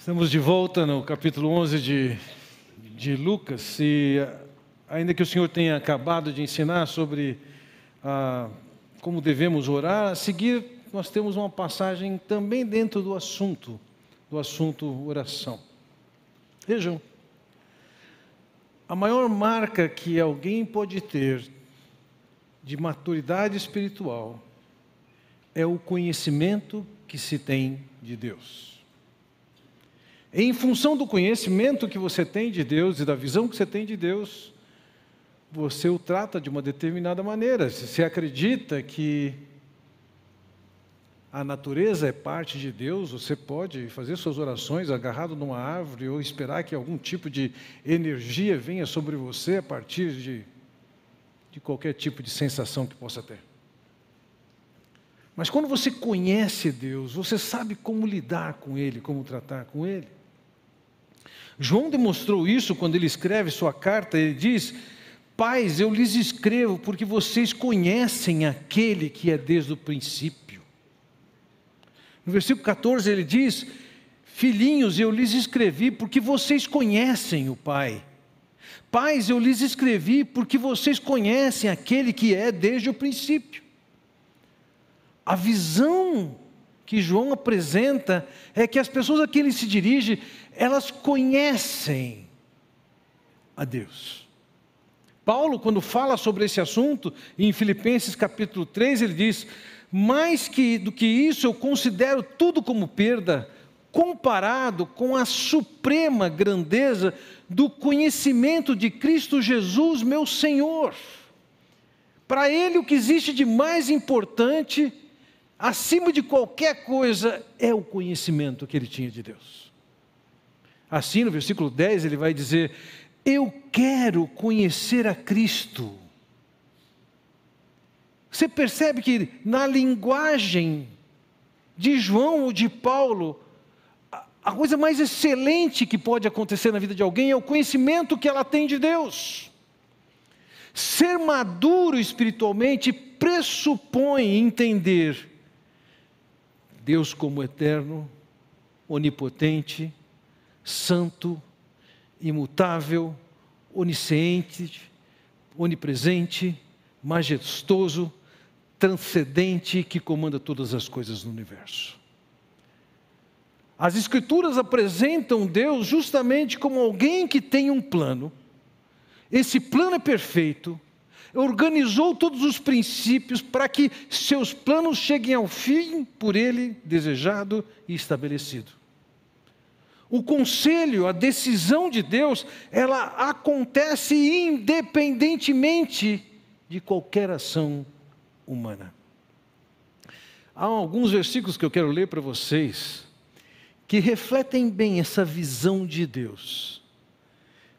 Estamos de volta no capítulo 11 de, de Lucas e ainda que o Senhor tenha acabado de ensinar sobre ah, como devemos orar, a seguir nós temos uma passagem também dentro do assunto, do assunto oração. Vejam, a maior marca que alguém pode ter de maturidade espiritual é o conhecimento que se tem de Deus. Em função do conhecimento que você tem de Deus e da visão que você tem de Deus, você o trata de uma determinada maneira. Se você acredita que a natureza é parte de Deus, você pode fazer suas orações agarrado numa árvore ou esperar que algum tipo de energia venha sobre você a partir de, de qualquer tipo de sensação que possa ter. Mas quando você conhece Deus, você sabe como lidar com Ele, como tratar com Ele. João demonstrou isso quando ele escreve sua carta, ele diz: Pais, eu lhes escrevo porque vocês conhecem aquele que é desde o princípio. No versículo 14 ele diz: Filhinhos, eu lhes escrevi porque vocês conhecem o Pai. Pais, eu lhes escrevi porque vocês conhecem aquele que é desde o princípio. A visão que João apresenta é que as pessoas a quem ele se dirige, elas conhecem a Deus. Paulo, quando fala sobre esse assunto, em Filipenses capítulo 3, ele diz: Mais que do que isso, eu considero tudo como perda, comparado com a suprema grandeza do conhecimento de Cristo Jesus, meu Senhor. Para Ele, o que existe de mais importante acima de qualquer coisa, é o conhecimento que ele tinha de Deus. Assim, no versículo 10, ele vai dizer: Eu quero conhecer a Cristo. Você percebe que na linguagem de João ou de Paulo, a coisa mais excelente que pode acontecer na vida de alguém é o conhecimento que ela tem de Deus. Ser maduro espiritualmente pressupõe entender Deus como eterno, onipotente, santo, imutável, onisciente, onipresente, majestoso, transcendente, que comanda todas as coisas no universo. As Escrituras apresentam Deus justamente como alguém que tem um plano, esse plano é perfeito, organizou todos os princípios para que seus planos cheguem ao fim por ele desejado e estabelecido. O conselho, a decisão de Deus, ela acontece independentemente de qualquer ação humana. Há alguns versículos que eu quero ler para vocês que refletem bem essa visão de Deus.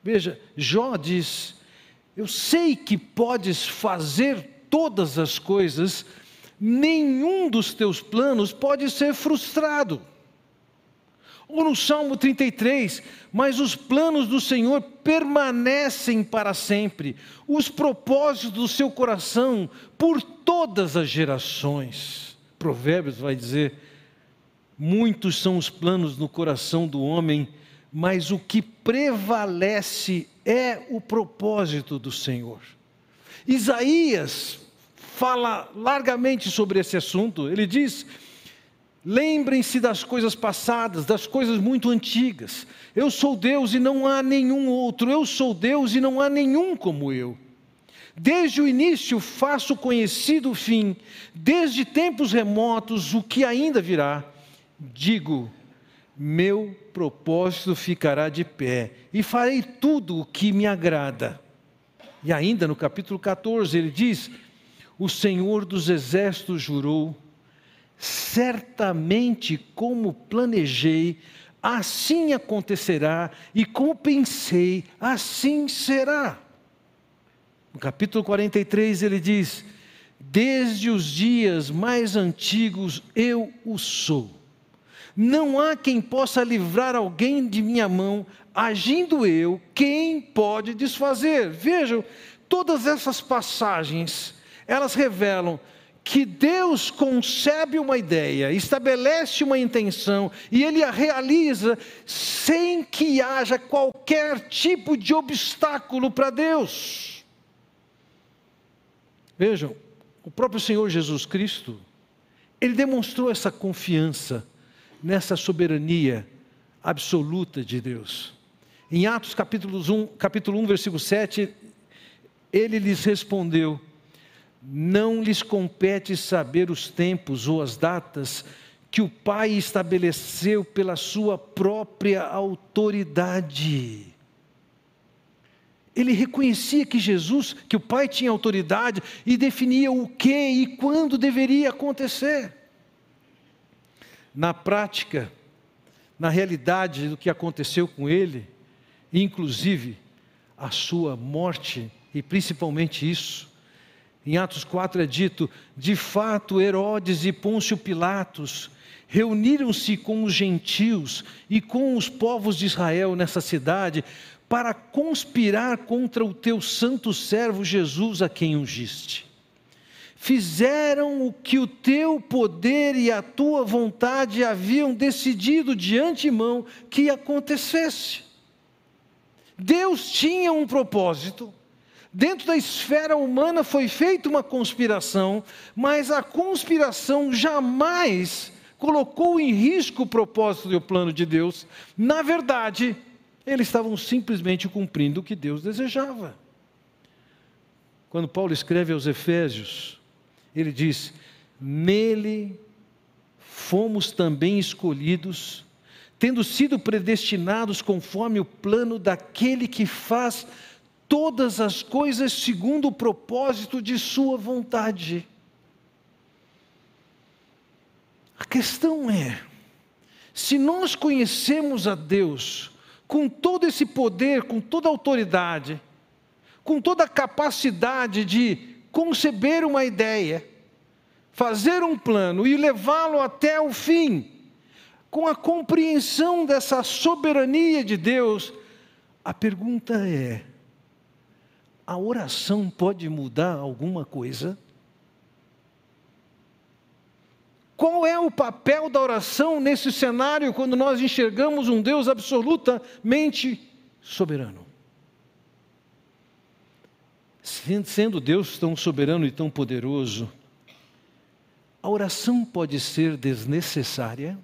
Veja, Jó diz: eu sei que podes fazer todas as coisas, nenhum dos teus planos pode ser frustrado. Ou no Salmo 33, mas os planos do Senhor permanecem para sempre, os propósitos do seu coração por todas as gerações. Provérbios vai dizer: muitos são os planos no coração do homem, mas o que prevalece é o propósito do Senhor. Isaías fala largamente sobre esse assunto. Ele diz: Lembrem-se das coisas passadas, das coisas muito antigas. Eu sou Deus e não há nenhum outro. Eu sou Deus e não há nenhum como eu. Desde o início faço conhecido o fim, desde tempos remotos o que ainda virá. Digo, meu propósito ficará de pé e farei tudo o que me agrada. E ainda no capítulo 14 ele diz: O Senhor dos exércitos jurou, certamente como planejei, assim acontecerá, e como pensei, assim será. No capítulo 43 ele diz: Desde os dias mais antigos eu o sou não há quem possa livrar alguém de minha mão, agindo eu, quem pode desfazer? Vejam, todas essas passagens, elas revelam que Deus concebe uma ideia, estabelece uma intenção e Ele a realiza sem que haja qualquer tipo de obstáculo para Deus. Vejam, o próprio Senhor Jesus Cristo, Ele demonstrou essa confiança nessa soberania absoluta de Deus. Em Atos capítulo 1, capítulo 1 versículo 7, Ele lhes respondeu, não lhes compete saber os tempos ou as datas que o Pai estabeleceu pela sua própria autoridade. Ele reconhecia que Jesus, que o Pai tinha autoridade e definia o que e quando deveria acontecer. Na prática, na realidade do que aconteceu com ele, inclusive a sua morte, e principalmente isso, em Atos 4 é dito: de fato, Herodes e Pôncio Pilatos reuniram-se com os gentios e com os povos de Israel nessa cidade para conspirar contra o teu santo servo Jesus, a quem ungiste. Fizeram o que o teu poder e a tua vontade haviam decidido de antemão que acontecesse. Deus tinha um propósito Dentro da esfera humana foi feita uma conspiração, mas a conspiração jamais colocou em risco o propósito e o plano de Deus. Na verdade, eles estavam simplesmente cumprindo o que Deus desejava. Quando Paulo escreve aos Efésios, ele diz: Nele fomos também escolhidos, tendo sido predestinados conforme o plano daquele que faz todas as coisas segundo o propósito de Sua vontade. A questão é: se nós conhecemos a Deus com todo esse poder, com toda a autoridade, com toda a capacidade de conceber uma ideia, fazer um plano e levá-lo até o fim, com a compreensão dessa soberania de Deus, a pergunta é: a oração pode mudar alguma coisa? Qual é o papel da oração nesse cenário quando nós enxergamos um Deus absolutamente soberano? Sendo Deus tão soberano e tão poderoso, a oração pode ser desnecessária?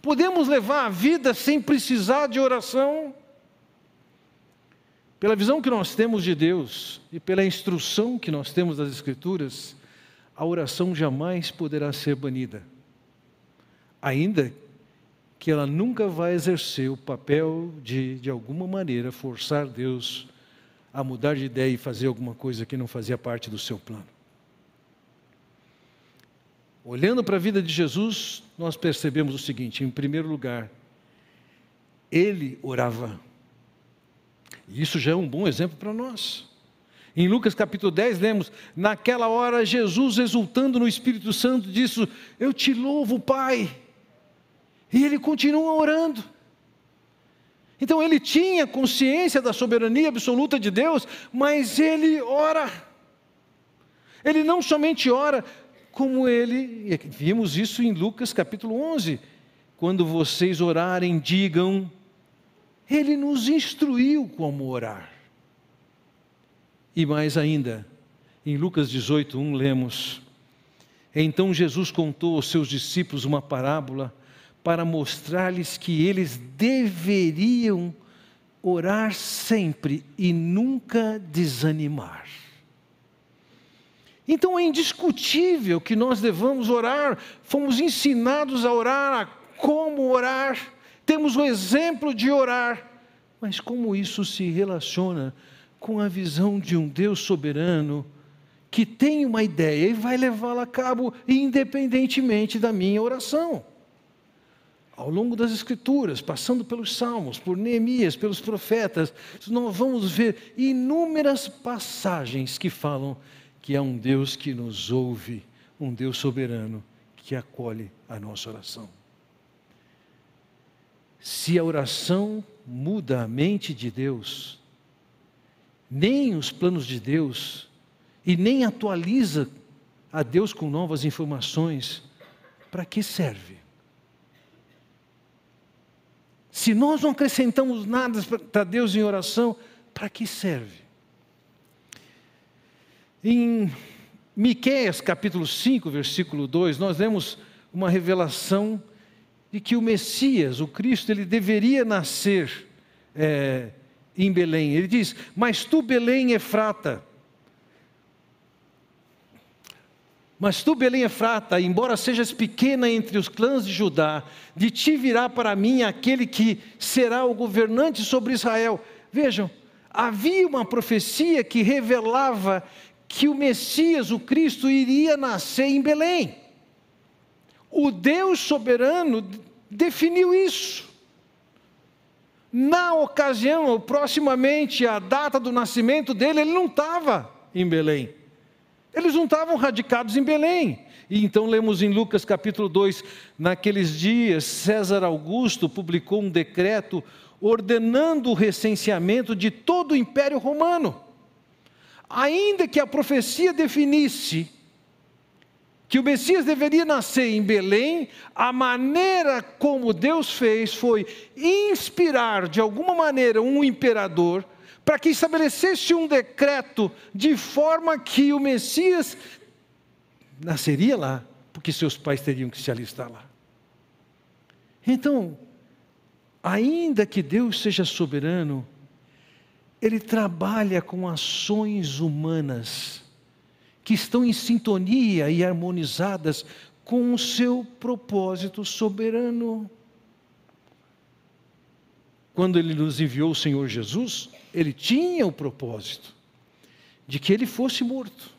Podemos levar a vida sem precisar de oração? Pela visão que nós temos de Deus e pela instrução que nós temos das Escrituras, a oração jamais poderá ser banida, ainda que ela nunca vai exercer o papel de, de alguma maneira, forçar Deus a mudar de ideia e fazer alguma coisa que não fazia parte do seu plano. Olhando para a vida de Jesus, nós percebemos o seguinte: em primeiro lugar, ele orava. E isso já é um bom exemplo para nós. Em Lucas capítulo 10, lemos: Naquela hora, Jesus, exultando no Espírito Santo, disse: Eu te louvo, Pai. E ele continua orando. Então ele tinha consciência da soberania absoluta de Deus, mas ele ora. Ele não somente ora, como ele, vimos isso em Lucas capítulo 11, quando vocês orarem, digam: ele nos instruiu como orar. E mais ainda, em Lucas 18, 1 lemos: Então Jesus contou aos seus discípulos uma parábola para mostrar-lhes que eles deveriam orar sempre e nunca desanimar. Então é indiscutível que nós devamos orar, fomos ensinados a orar, a como orar temos o exemplo de orar, mas como isso se relaciona com a visão de um Deus soberano que tem uma ideia e vai levá-la a cabo independentemente da minha oração? Ao longo das Escrituras, passando pelos Salmos, por Neemias, pelos profetas, nós vamos ver inúmeras passagens que falam que há um Deus que nos ouve, um Deus soberano que acolhe a nossa oração. Se a oração muda a mente de Deus, nem os planos de Deus, e nem atualiza a Deus com novas informações, para que serve? Se nós não acrescentamos nada para Deus em oração, para que serve? Em Miqueias capítulo 5, versículo 2, nós lemos uma revelação de que o Messias, o Cristo, ele deveria nascer é, em Belém. Ele diz: Mas tu, Belém, Efrata, Mas tu, Belém Efrata, embora sejas pequena entre os clãs de Judá, de ti virá para mim aquele que será o governante sobre Israel. Vejam, havia uma profecia que revelava que o Messias, o Cristo, iria nascer em Belém. O Deus soberano definiu isso. Na ocasião, ou proximamente a data do nascimento dele, ele não estava em Belém. Eles não estavam radicados em Belém. E então lemos em Lucas capítulo 2: naqueles dias, César Augusto publicou um decreto ordenando o recenseamento de todo o Império Romano. Ainda que a profecia definisse que o Messias deveria nascer em Belém, a maneira como Deus fez foi inspirar de alguma maneira um imperador para que estabelecesse um decreto de forma que o Messias nasceria lá, porque seus pais teriam que se alistar lá. Então, ainda que Deus seja soberano, Ele trabalha com ações humanas que estão em sintonia e harmonizadas com o seu propósito soberano. Quando Ele nos enviou o Senhor Jesus, ele tinha o propósito de que ele fosse morto.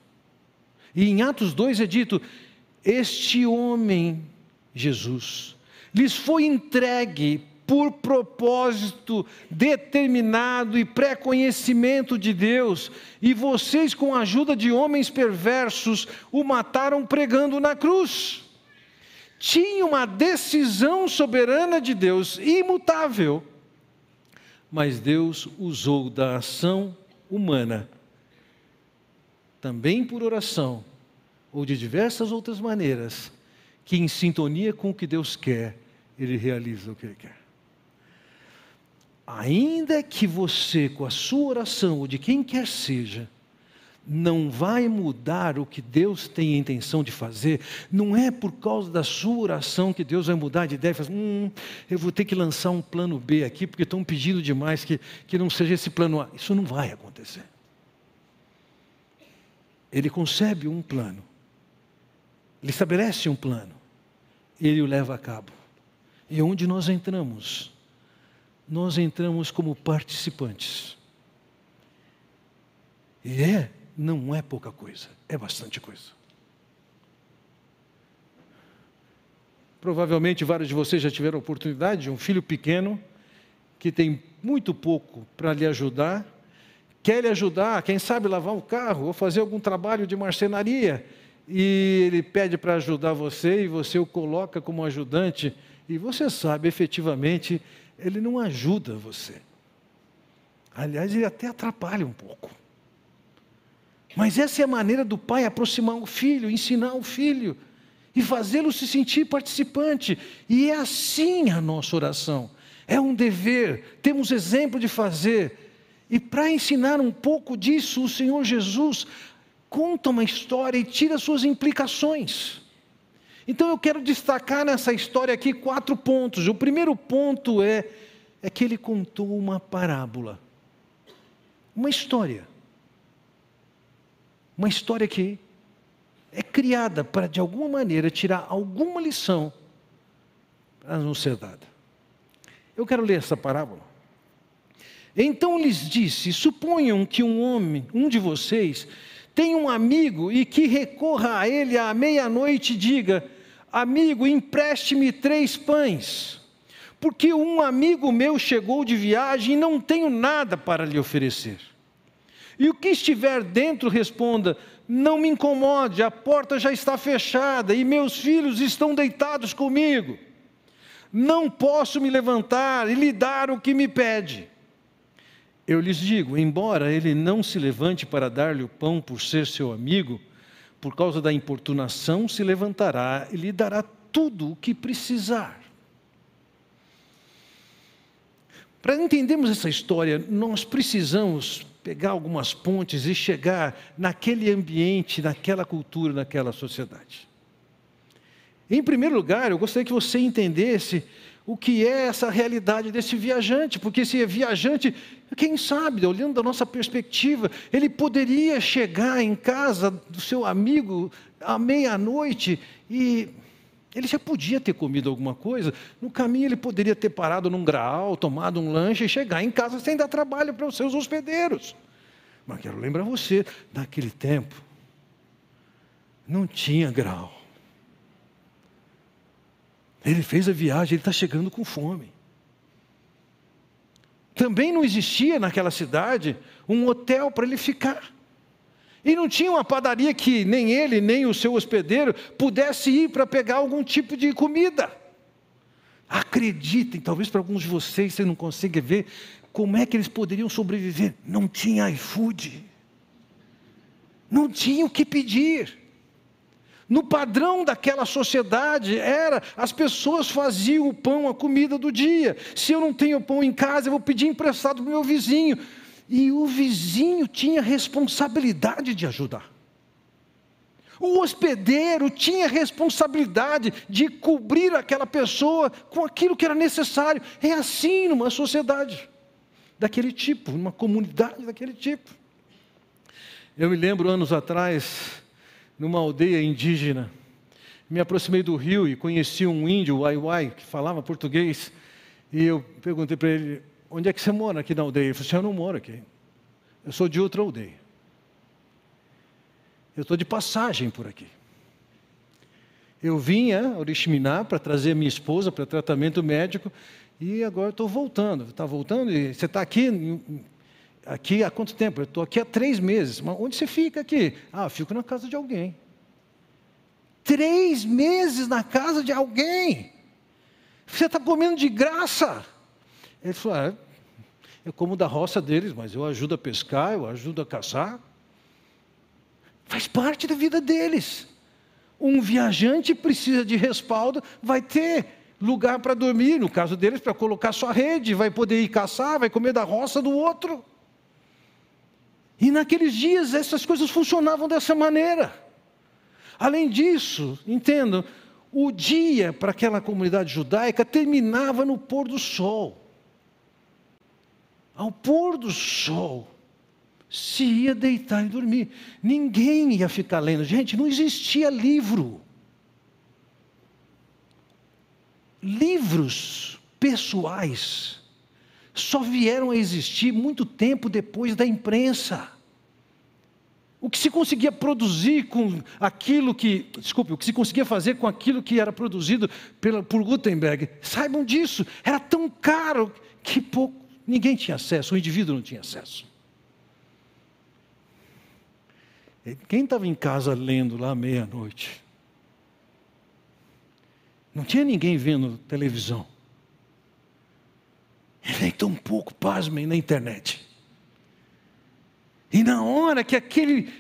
E em Atos 2 é dito: Este homem, Jesus, lhes foi entregue por propósito determinado e pré-conhecimento de Deus, e vocês, com a ajuda de homens perversos, o mataram pregando na cruz. Tinha uma decisão soberana de Deus, imutável mas Deus usou da ação humana, também por oração, ou de diversas outras maneiras, que em sintonia com o que Deus quer, Ele realiza o que Ele quer. Ainda que você, com a sua oração, ou de quem quer seja, não vai mudar o que Deus tem a intenção de fazer, não é por causa da sua oração que Deus vai mudar de ideia e falar, hum, eu vou ter que lançar um plano B aqui, porque estão pedindo demais que, que não seja esse plano A. Isso não vai acontecer. Ele concebe um plano, ele estabelece um plano, ele o leva a cabo. E onde nós entramos? Nós entramos como participantes. E é não é pouca coisa, é bastante coisa. Provavelmente vários de vocês já tiveram a oportunidade de um filho pequeno que tem muito pouco para lhe ajudar, quer lhe ajudar, quem sabe lavar um carro ou fazer algum trabalho de marcenaria, e ele pede para ajudar você e você o coloca como ajudante, e você sabe efetivamente, ele não ajuda você. Aliás, ele até atrapalha um pouco. Mas essa é a maneira do pai aproximar o filho, ensinar o filho e fazê-lo se sentir participante. E é assim a nossa oração. É um dever, temos exemplo de fazer. E para ensinar um pouco disso, o Senhor Jesus conta uma história e tira suas implicações. Então eu quero destacar nessa história aqui quatro pontos. O primeiro ponto é, é que ele contou uma parábola, uma história. Uma história que é criada para, de alguma maneira, tirar alguma lição para não ser dada. Eu quero ler essa parábola. Então lhes disse: Suponham que um homem, um de vocês, tem um amigo e que recorra a ele à meia-noite e diga: Amigo, empreste-me três pães, porque um amigo meu chegou de viagem e não tenho nada para lhe oferecer. E o que estiver dentro responda: Não me incomode, a porta já está fechada e meus filhos estão deitados comigo. Não posso me levantar e lhe dar o que me pede. Eu lhes digo: embora ele não se levante para dar-lhe o pão por ser seu amigo, por causa da importunação, se levantará e lhe dará tudo o que precisar. Para entendermos essa história, nós precisamos pegar algumas pontes e chegar naquele ambiente, naquela cultura, naquela sociedade. Em primeiro lugar, eu gostaria que você entendesse o que é essa realidade desse viajante, porque esse viajante, quem sabe, olhando da nossa perspectiva, ele poderia chegar em casa do seu amigo à meia-noite e ele já podia ter comido alguma coisa, no caminho ele poderia ter parado num graal, tomado um lanche e chegar em casa sem dar trabalho para os seus hospedeiros. Mas quero lembrar você, naquele tempo, não tinha grau. Ele fez a viagem, ele está chegando com fome. Também não existia naquela cidade um hotel para ele ficar. E não tinha uma padaria que nem ele, nem o seu hospedeiro pudesse ir para pegar algum tipo de comida. Acreditem, talvez para alguns de vocês você não consiga ver como é que eles poderiam sobreviver. Não tinha iFood. Não tinha o que pedir. No padrão daquela sociedade era as pessoas faziam o pão, a comida do dia. Se eu não tenho pão em casa, eu vou pedir emprestado para o meu vizinho. E o vizinho tinha responsabilidade de ajudar. O hospedeiro tinha responsabilidade de cobrir aquela pessoa com aquilo que era necessário. É assim numa sociedade daquele tipo, numa comunidade daquele tipo. Eu me lembro anos atrás, numa aldeia indígena. Me aproximei do rio e conheci um índio, Uai que falava português. E eu perguntei para ele: onde é que você mora aqui na aldeia? Ele falou assim: eu não moro aqui. Eu sou de outra aldeia. Eu estou de passagem por aqui. Eu vinha a Oriximiná para trazer minha esposa para tratamento médico e agora estou voltando. Está voltando e você está aqui Aqui há quanto tempo? Eu estou aqui há três meses. Mas onde você fica aqui? Ah, fico na casa de alguém. Três meses na casa de alguém. Você está comendo de graça. Ele falou: ah, eu como da roça deles, mas eu ajudo a pescar, eu ajudo a caçar. Faz parte da vida deles. Um viajante precisa de respaldo, vai ter lugar para dormir, no caso deles, para colocar sua rede, vai poder ir caçar, vai comer da roça do outro. E naqueles dias essas coisas funcionavam dessa maneira. Além disso, entendam, o dia para aquela comunidade judaica terminava no pôr do sol. Ao pôr do sol, se ia deitar e dormir. Ninguém ia ficar lendo. Gente, não existia livro. Livros pessoais só vieram a existir muito tempo depois da imprensa. O que se conseguia produzir com aquilo que, desculpe, o que se conseguia fazer com aquilo que era produzido pela, por Gutenberg, saibam disso, era tão caro que pouco, ninguém tinha acesso, o indivíduo não tinha acesso. Quem estava em casa lendo lá meia-noite? Não tinha ninguém vendo televisão. Nem tão pouco, pasmem, na internet. E na hora que aquele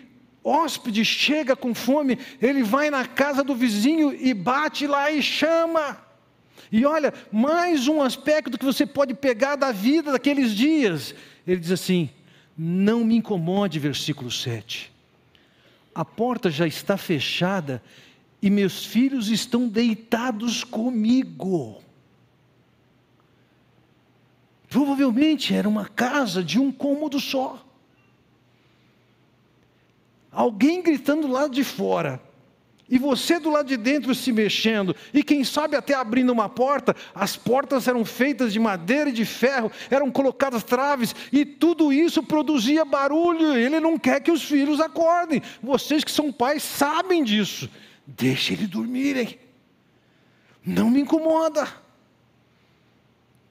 hóspede chega com fome, ele vai na casa do vizinho e bate lá e chama. E olha, mais um aspecto que você pode pegar da vida daqueles dias. Ele diz assim: Não me incomode, versículo 7. A porta já está fechada e meus filhos estão deitados comigo. Provavelmente era uma casa de um cômodo só. Alguém gritando do lado de fora, e você do lado de dentro se mexendo, e quem sabe até abrindo uma porta, as portas eram feitas de madeira e de ferro, eram colocadas traves, e tudo isso produzia barulho. Ele não quer que os filhos acordem. Vocês que são pais sabem disso. Deixe eles dormirem. Não me incomoda.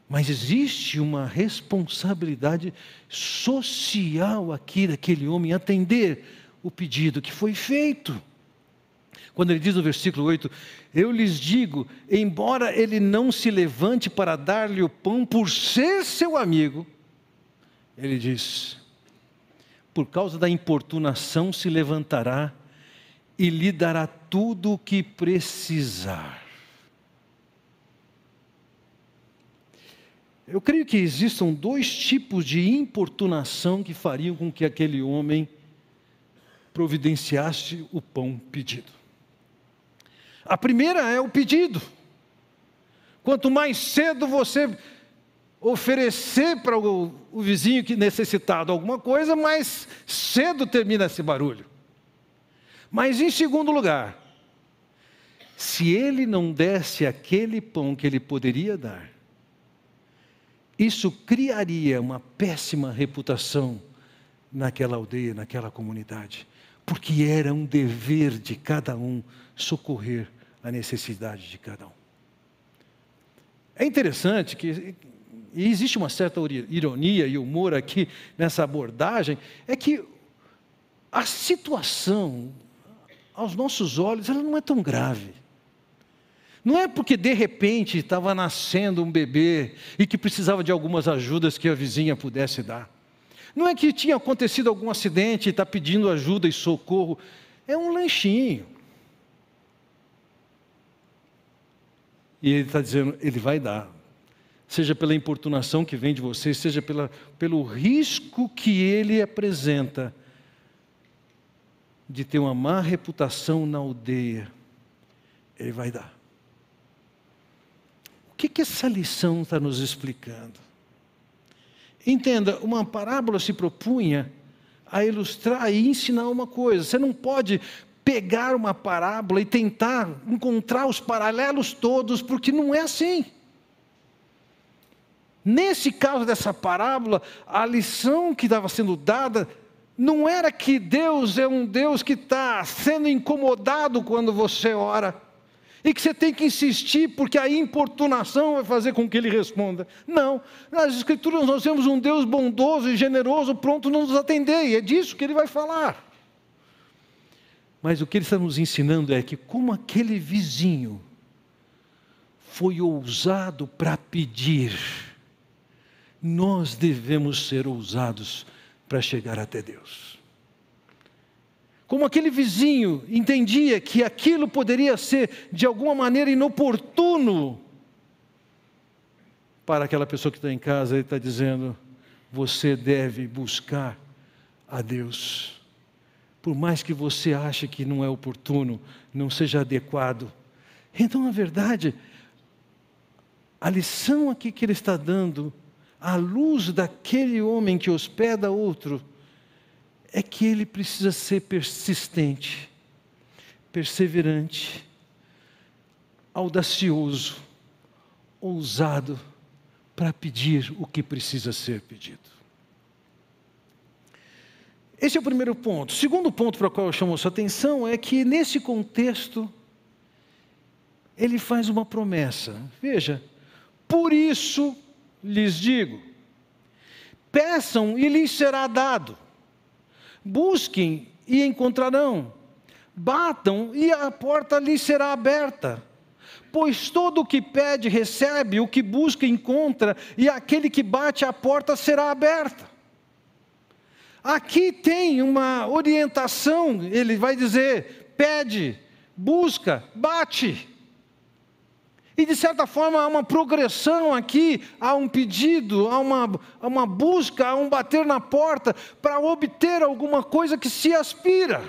Mas existe uma responsabilidade social aqui daquele homem atender o pedido que foi feito. Quando ele diz no versículo 8: Eu lhes digo, embora ele não se levante para dar-lhe o pão por ser seu amigo, ele diz: Por causa da importunação se levantará e lhe dará tudo o que precisar. Eu creio que existam dois tipos de importunação que fariam com que aquele homem providenciasse o pão pedido. A primeira é o pedido. Quanto mais cedo você oferecer para o, o vizinho que necessitado alguma coisa, mais cedo termina esse barulho. Mas em segundo lugar, se ele não desse aquele pão que ele poderia dar, isso criaria uma péssima reputação naquela aldeia, naquela comunidade, porque era um dever de cada um socorrer a necessidade de cada um. É interessante que e existe uma certa ironia e humor aqui nessa abordagem, é que a situação, aos nossos olhos, ela não é tão grave. Não é porque de repente estava nascendo um bebê e que precisava de algumas ajudas que a vizinha pudesse dar. Não é que tinha acontecido algum acidente e está pedindo ajuda e socorro. É um lanchinho. E ele está dizendo, ele vai dar. Seja pela importunação que vem de você, seja pela, pelo risco que ele apresenta de ter uma má reputação na aldeia, ele vai dar. O que, que essa lição está nos explicando? Entenda, uma parábola se propunha a ilustrar e ensinar uma coisa. Você não pode pegar uma parábola e tentar encontrar os paralelos todos, porque não é assim. Nesse caso dessa parábola, a lição que estava sendo dada não era que Deus é um Deus que está sendo incomodado quando você ora e que você tem que insistir porque a importunação vai fazer com que ele responda. Não, nas Escrituras nós temos um Deus bondoso e generoso, pronto a nos atender, e é disso que ele vai falar. Mas o que ele está nos ensinando é que, como aquele vizinho foi ousado para pedir, nós devemos ser ousados para chegar até Deus. Como aquele vizinho entendia que aquilo poderia ser de alguma maneira inoportuno para aquela pessoa que está em casa, ele está dizendo: você deve buscar a Deus. Por mais que você ache que não é oportuno, não seja adequado. Então, na verdade, a lição aqui que ele está dando, à luz daquele homem que hospeda outro, é que ele precisa ser persistente, perseverante, audacioso, ousado para pedir o que precisa ser pedido. Esse é o primeiro ponto. O segundo ponto para o qual eu chamo sua atenção é que, nesse contexto, ele faz uma promessa. Veja, por isso lhes digo: peçam e lhes será dado Busquem e encontrarão. Batam e a porta lhes será aberta. Pois todo o que pede recebe, o que busca encontra, e aquele que bate a porta será aberta. Aqui tem uma orientação, ele vai dizer: pede, busca, bate. E de certa forma há uma progressão aqui, há um pedido, há uma, há uma busca, há um bater na porta para obter alguma coisa que se aspira.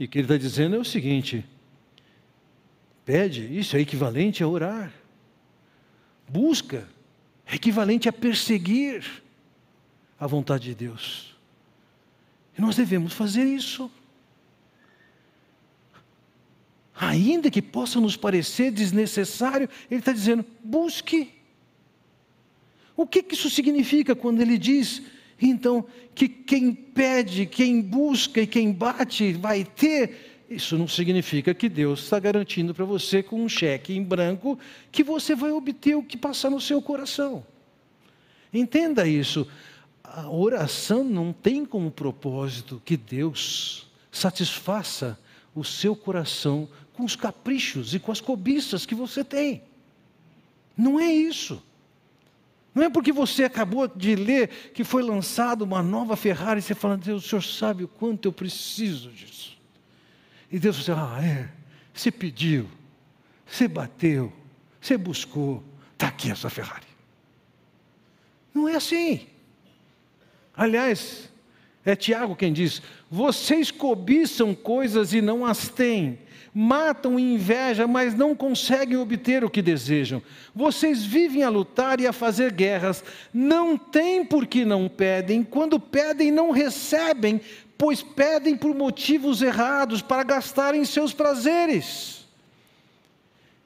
E o que ele está dizendo é o seguinte: pede, isso é equivalente a orar. Busca, é equivalente a perseguir a vontade de Deus. E nós devemos fazer isso ainda que possa nos parecer desnecessário, ele está dizendo: busque. O que, que isso significa quando ele diz, então, que quem pede, quem busca e quem bate vai ter? Isso não significa que Deus está garantindo para você com um cheque em branco que você vai obter o que passar no seu coração. Entenda isso. A oração não tem como propósito que Deus satisfaça o seu coração com os caprichos e com as cobiças que você tem. Não é isso. Não é porque você acabou de ler que foi lançada uma nova Ferrari e você fala, Deus, o senhor sabe o quanto eu preciso disso. E Deus disse: Ah, é, você pediu, você bateu, você buscou, está aqui a sua Ferrari. Não é assim. Aliás, é Tiago quem diz: vocês cobiçam coisas e não as têm, matam e inveja, mas não conseguem obter o que desejam. Vocês vivem a lutar e a fazer guerras, não têm porque não pedem, quando pedem, não recebem, pois pedem por motivos errados, para gastarem seus prazeres.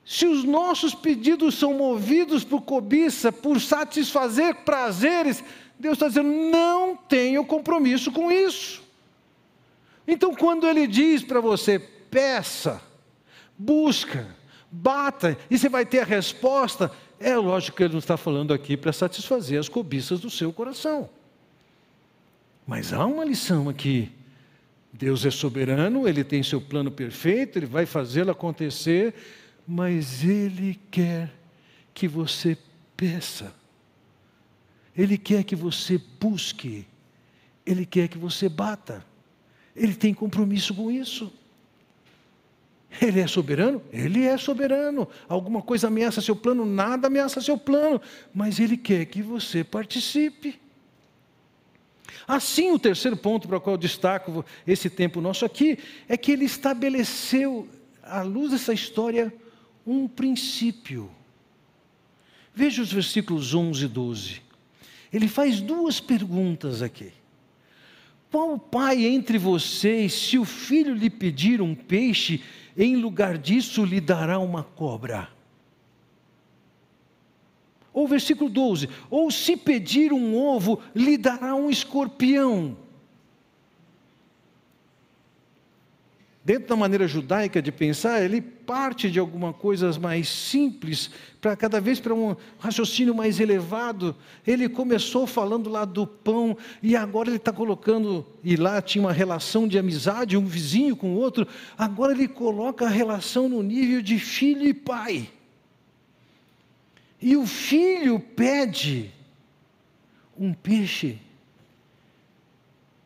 Se os nossos pedidos são movidos por cobiça, por satisfazer prazeres, Deus está dizendo: não tenho compromisso com isso. Então, quando Ele diz para você, peça, busca, bata, e você vai ter a resposta, é lógico que Ele não está falando aqui para satisfazer as cobiças do seu coração. Mas há uma lição aqui. Deus é soberano, Ele tem seu plano perfeito, Ele vai fazê-lo acontecer, mas Ele quer que você peça. Ele quer que você busque, Ele quer que você bata, Ele tem compromisso com isso. Ele é soberano? Ele é soberano. Alguma coisa ameaça seu plano? Nada ameaça seu plano, mas Ele quer que você participe. Assim, o terceiro ponto para o qual eu destaco esse tempo nosso aqui é que ele estabeleceu, à luz dessa história, um princípio. Veja os versículos 11 e 12. Ele faz duas perguntas aqui. Qual pai entre vocês, se o filho lhe pedir um peixe, em lugar disso lhe dará uma cobra? Ou versículo 12: Ou se pedir um ovo, lhe dará um escorpião. Dentro da maneira judaica de pensar, ele parte de alguma coisa mais simples para cada vez para um raciocínio mais elevado. Ele começou falando lá do pão e agora ele está colocando e lá tinha uma relação de amizade, um vizinho com o outro. Agora ele coloca a relação no nível de filho e pai. E o filho pede um peixe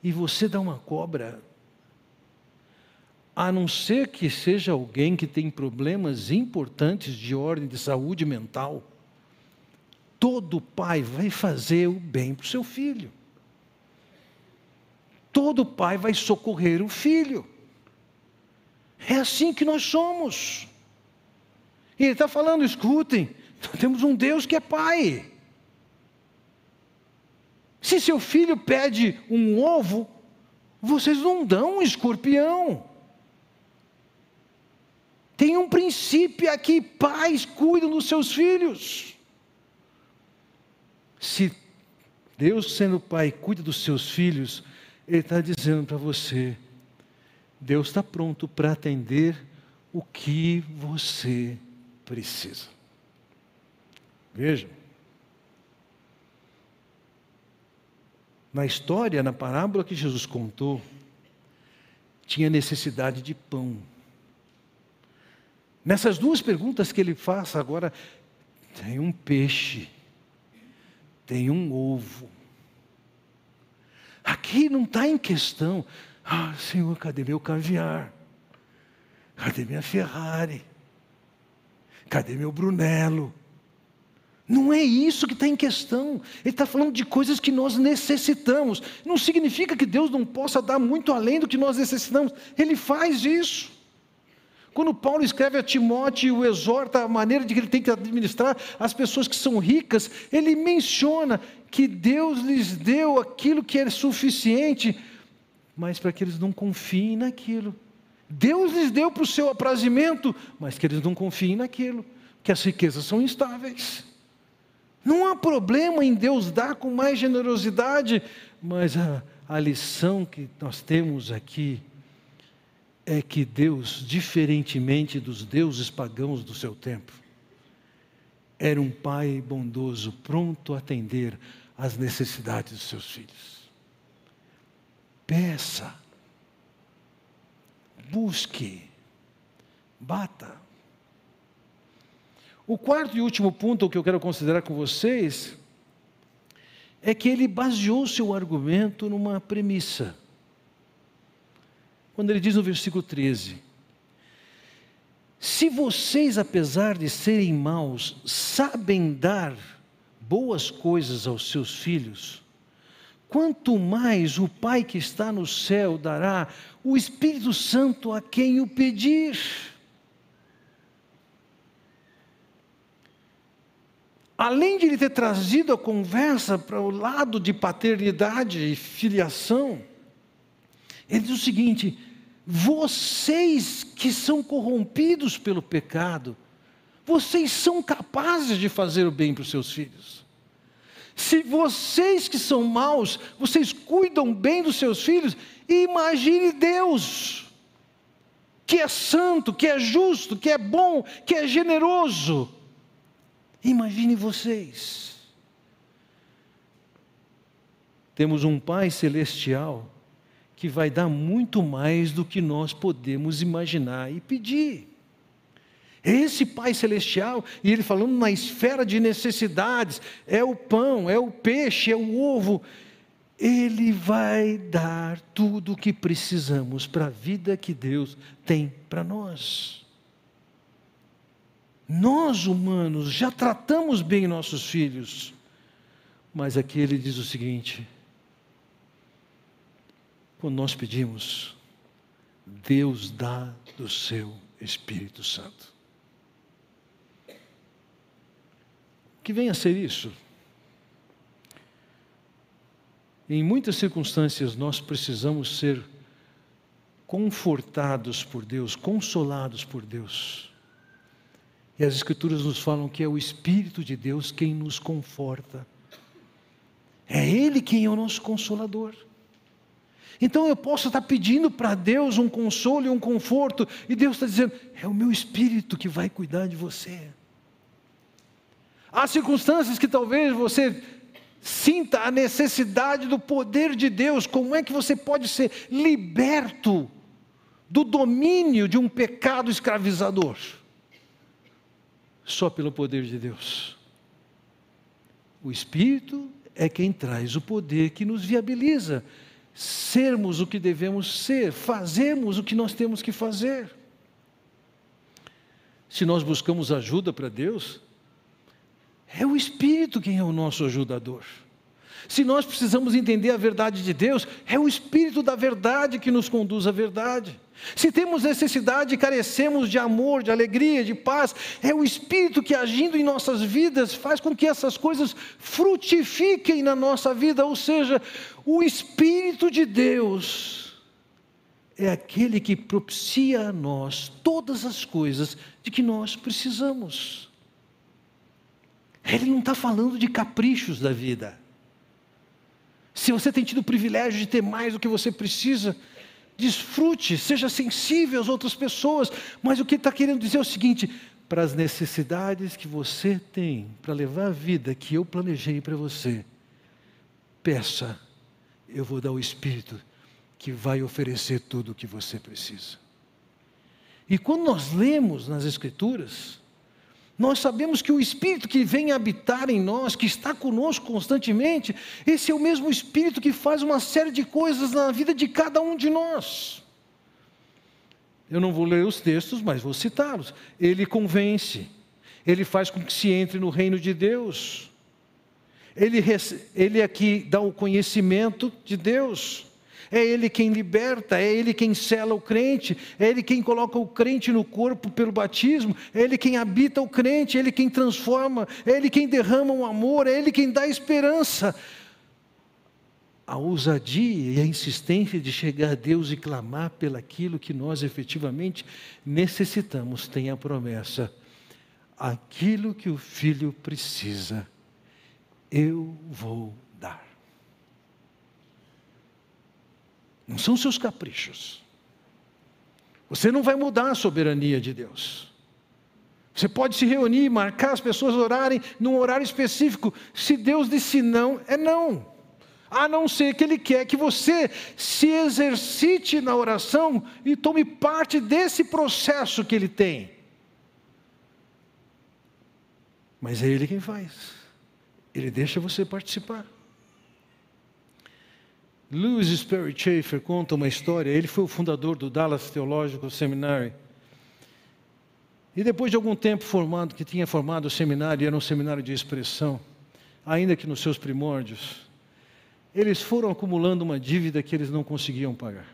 e você dá uma cobra a não ser que seja alguém que tem problemas importantes de ordem de saúde mental, todo pai vai fazer o bem para o seu filho. Todo pai vai socorrer o filho. É assim que nós somos. E ele está falando: escutem, temos um Deus que é pai. Se seu filho pede um ovo, vocês não dão um escorpião. Tem um princípio aqui: pais cuidam dos seus filhos. Se Deus, sendo pai, cuida dos seus filhos, Ele está dizendo para você: Deus está pronto para atender o que você precisa. Veja. Na história, na parábola que Jesus contou, tinha necessidade de pão. Nessas duas perguntas que ele faz agora, tem um peixe, tem um ovo. Aqui não está em questão, ah, Senhor, cadê meu caviar? Cadê minha Ferrari? Cadê meu Brunello? Não é isso que está em questão. Ele está falando de coisas que nós necessitamos. Não significa que Deus não possa dar muito além do que nós necessitamos. Ele faz isso. Quando Paulo escreve a Timóteo e o exorta a maneira de que ele tem que administrar as pessoas que são ricas, ele menciona que Deus lhes deu aquilo que é suficiente, mas para que eles não confiem naquilo. Deus lhes deu para o seu aprazimento, mas que eles não confiem naquilo, que as riquezas são instáveis. Não há problema em Deus dar com mais generosidade, mas a, a lição que nós temos aqui é que Deus, diferentemente dos deuses pagãos do seu tempo, era um pai bondoso, pronto a atender às necessidades dos seus filhos. Peça, busque, bata. O quarto e último ponto que eu quero considerar com vocês é que ele baseou seu argumento numa premissa quando ele diz no versículo 13: Se vocês, apesar de serem maus, sabem dar boas coisas aos seus filhos, quanto mais o Pai que está no céu dará o Espírito Santo a quem o pedir. Além de ele ter trazido a conversa para o lado de paternidade e filiação, ele diz o seguinte: vocês que são corrompidos pelo pecado, vocês são capazes de fazer o bem para os seus filhos. Se vocês que são maus, vocês cuidam bem dos seus filhos, imagine Deus, que é santo, que é justo, que é bom, que é generoso. Imagine vocês. Temos um Pai celestial que vai dar muito mais do que nós podemos imaginar e pedir. Esse Pai Celestial, e ele falando na esfera de necessidades, é o pão, é o peixe, é o ovo, ele vai dar tudo o que precisamos para a vida que Deus tem para nós. Nós, humanos, já tratamos bem nossos filhos, mas aqui ele diz o seguinte: quando nós pedimos, Deus dá do seu Espírito Santo. Que venha a ser isso. Em muitas circunstâncias nós precisamos ser confortados por Deus, consolados por Deus. E as Escrituras nos falam que é o Espírito de Deus quem nos conforta. É Ele quem é o nosso consolador. Então eu posso estar pedindo para Deus um consolo e um conforto, e Deus está dizendo: é o meu espírito que vai cuidar de você. Há circunstâncias que talvez você sinta a necessidade do poder de Deus, como é que você pode ser liberto do domínio de um pecado escravizador? Só pelo poder de Deus. O Espírito é quem traz o poder que nos viabiliza sermos o que devemos ser, fazermos o que nós temos que fazer. Se nós buscamos ajuda para Deus, é o Espírito quem é o nosso ajudador. Se nós precisamos entender a verdade de Deus, é o Espírito da verdade que nos conduz à verdade. Se temos necessidade e carecemos de amor, de alegria, de paz, é o Espírito que agindo em nossas vidas faz com que essas coisas frutifiquem na nossa vida, ou seja, o Espírito de Deus é aquele que propicia a nós todas as coisas de que nós precisamos. Ele não está falando de caprichos da vida. Se você tem tido o privilégio de ter mais do que você precisa, desfrute, seja sensível às outras pessoas. Mas o que está querendo dizer é o seguinte: para as necessidades que você tem para levar a vida que eu planejei para você, peça, eu vou dar o Espírito que vai oferecer tudo o que você precisa. E quando nós lemos nas Escrituras, nós sabemos que o Espírito que vem habitar em nós, que está conosco constantemente, esse é o mesmo Espírito que faz uma série de coisas na vida de cada um de nós. Eu não vou ler os textos, mas vou citá-los. Ele convence, ele faz com que se entre no reino de Deus, ele, ele é que dá o conhecimento de Deus. É Ele quem liberta, é Ele quem sela o crente, é Ele quem coloca o crente no corpo pelo batismo, é Ele quem habita o crente, é Ele quem transforma, é Ele quem derrama o amor, é Ele quem dá esperança. A ousadia e a insistência de chegar a Deus e clamar pelaquilo que nós efetivamente necessitamos tem a promessa: aquilo que o filho precisa, eu vou Não são seus caprichos. Você não vai mudar a soberania de Deus. Você pode se reunir, marcar as pessoas orarem num horário específico. Se Deus disse não, é não. A não ser que Ele quer que você se exercite na oração e tome parte desse processo que Ele tem. Mas é Ele quem faz. Ele deixa você participar. Louis Sperry Chafer conta uma história. Ele foi o fundador do Dallas Theological Seminary. E depois de algum tempo formado, que tinha formado o seminário, e era um seminário de expressão, ainda que nos seus primórdios, eles foram acumulando uma dívida que eles não conseguiam pagar.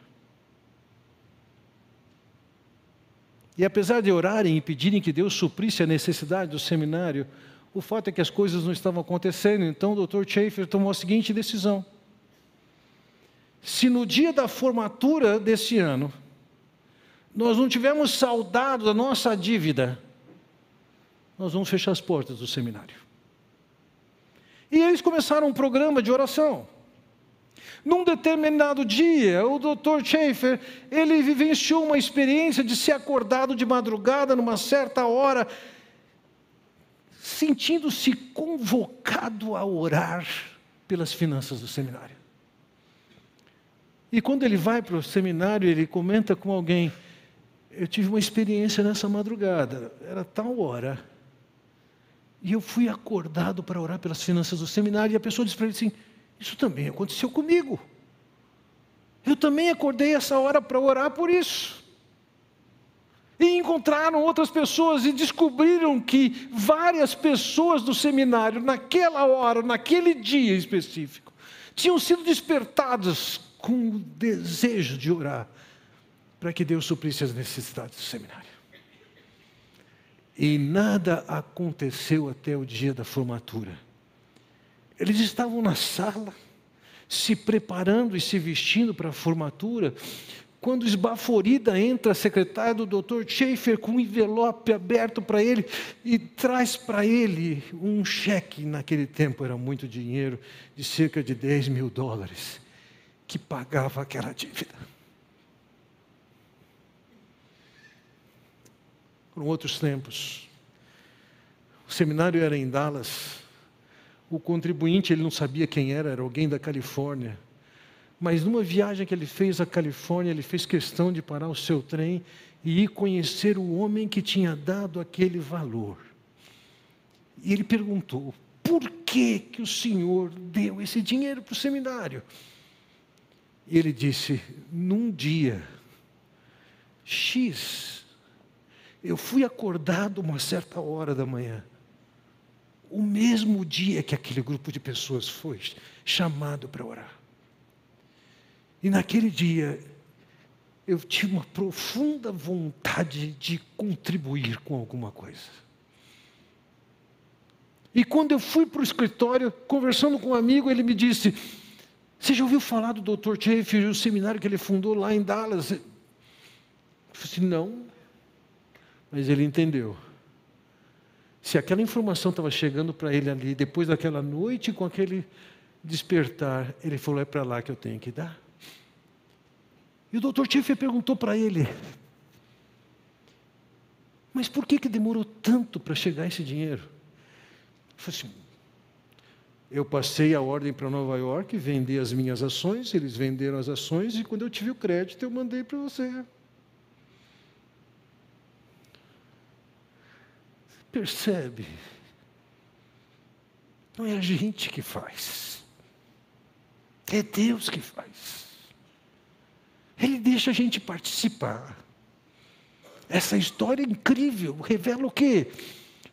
E apesar de orarem e pedirem que Deus suprisse a necessidade do seminário, o fato é que as coisas não estavam acontecendo. Então o Dr. Schaefer tomou a seguinte decisão: se no dia da formatura desse ano nós não tivermos saudado da nossa dívida, nós vamos fechar as portas do seminário. E eles começaram um programa de oração. Num determinado dia, o Dr. Schaefer, ele vivenciou uma experiência de ser acordado de madrugada, numa certa hora, sentindo-se convocado a orar pelas finanças do seminário. E quando ele vai para o seminário, ele comenta com alguém: Eu tive uma experiência nessa madrugada, era tal hora, e eu fui acordado para orar pelas finanças do seminário, e a pessoa disse para ele assim: Isso também aconteceu comigo. Eu também acordei essa hora para orar por isso. E encontraram outras pessoas e descobriram que várias pessoas do seminário, naquela hora, naquele dia específico, tinham sido despertadas com o desejo de orar para que Deus suprisse as necessidades do seminário. E nada aconteceu até o dia da formatura. Eles estavam na sala, se preparando e se vestindo para a formatura, quando esbaforida entra a secretária do Dr. Schaefer com um envelope aberto para ele e traz para ele um cheque, naquele tempo era muito dinheiro, de cerca de 10 mil dólares, que pagava aquela dívida. Foram outros tempos. O seminário era em Dallas. O contribuinte, ele não sabia quem era, era alguém da Califórnia mas numa viagem que ele fez à Califórnia, ele fez questão de parar o seu trem e ir conhecer o homem que tinha dado aquele valor. E ele perguntou: por que, que o senhor deu esse dinheiro para o seminário? E ele disse: num dia X, eu fui acordado uma certa hora da manhã, o mesmo dia que aquele grupo de pessoas foi chamado para orar. E naquele dia, eu tive uma profunda vontade de contribuir com alguma coisa. E quando eu fui para o escritório, conversando com um amigo, ele me disse: Você já ouviu falar do Dr. Schaefer e o seminário que ele fundou lá em Dallas? Eu falei assim: Não. Mas ele entendeu. Se aquela informação estava chegando para ele ali, depois daquela noite, com aquele despertar, ele falou: É para lá que eu tenho que dar. E o doutor Tiffany perguntou para ele: Mas por que, que demorou tanto para chegar esse dinheiro? Ele falou assim: Eu passei a ordem para Nova York, vendi as minhas ações, eles venderam as ações, e quando eu tive o crédito, eu mandei para você. Percebe? Não é a gente que faz, é Deus que faz. Ele deixa a gente participar. Essa história é incrível, revela o quê?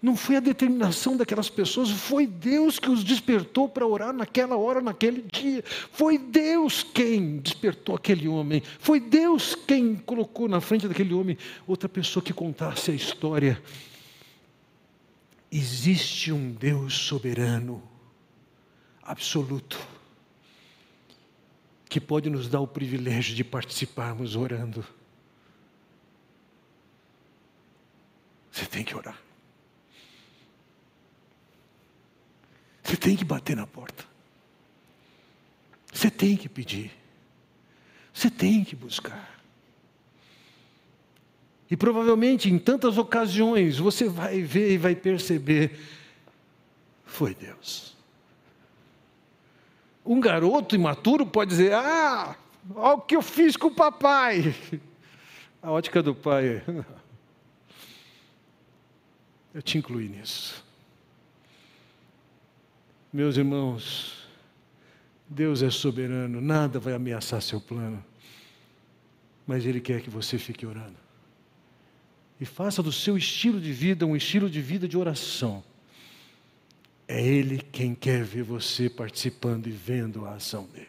Não foi a determinação daquelas pessoas, foi Deus que os despertou para orar naquela hora, naquele dia. Foi Deus quem despertou aquele homem. Foi Deus quem colocou na frente daquele homem outra pessoa que contasse a história. Existe um Deus soberano, absoluto que pode nos dar o privilégio de participarmos orando. Você tem que orar. Você tem que bater na porta. Você tem que pedir. Você tem que buscar. E provavelmente em tantas ocasiões você vai ver e vai perceber: foi Deus. Um garoto imaturo pode dizer: Ah, olha o que eu fiz com o papai. A ótica do pai é: Eu te incluí nisso. Meus irmãos, Deus é soberano, nada vai ameaçar seu plano, mas Ele quer que você fique orando. e faça do seu estilo de vida um estilo de vida de oração. É Ele quem quer ver você participando e vendo a ação dele.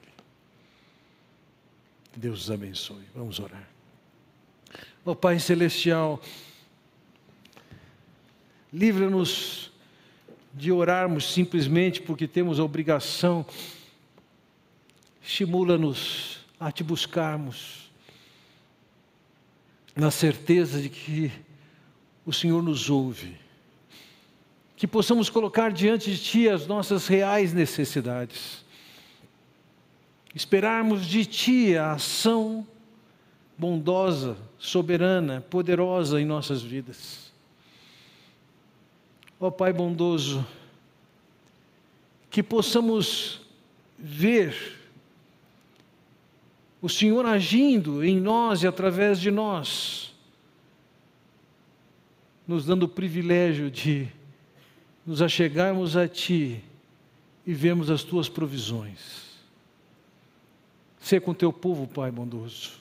Deus os abençoe. Vamos orar. Ó oh, Pai Celestial, livra-nos de orarmos simplesmente porque temos a obrigação, estimula-nos a te buscarmos, na certeza de que o Senhor nos ouve, que possamos colocar diante de Ti as nossas reais necessidades, esperarmos de Ti a ação bondosa, soberana, poderosa em nossas vidas. Ó oh, Pai bondoso, que possamos ver o Senhor agindo em nós e através de nós, nos dando o privilégio de nos achegarmos a Ti e vermos as Tuas provisões. Ser com Teu povo, Pai bondoso.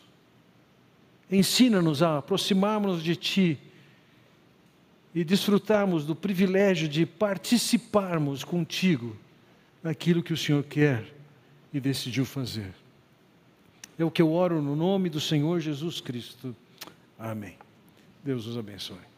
Ensina-nos a aproximarmos de Ti e desfrutarmos do privilégio de participarmos contigo naquilo que o Senhor quer e decidiu fazer. É o que eu oro no nome do Senhor Jesus Cristo. Amém. Deus os abençoe.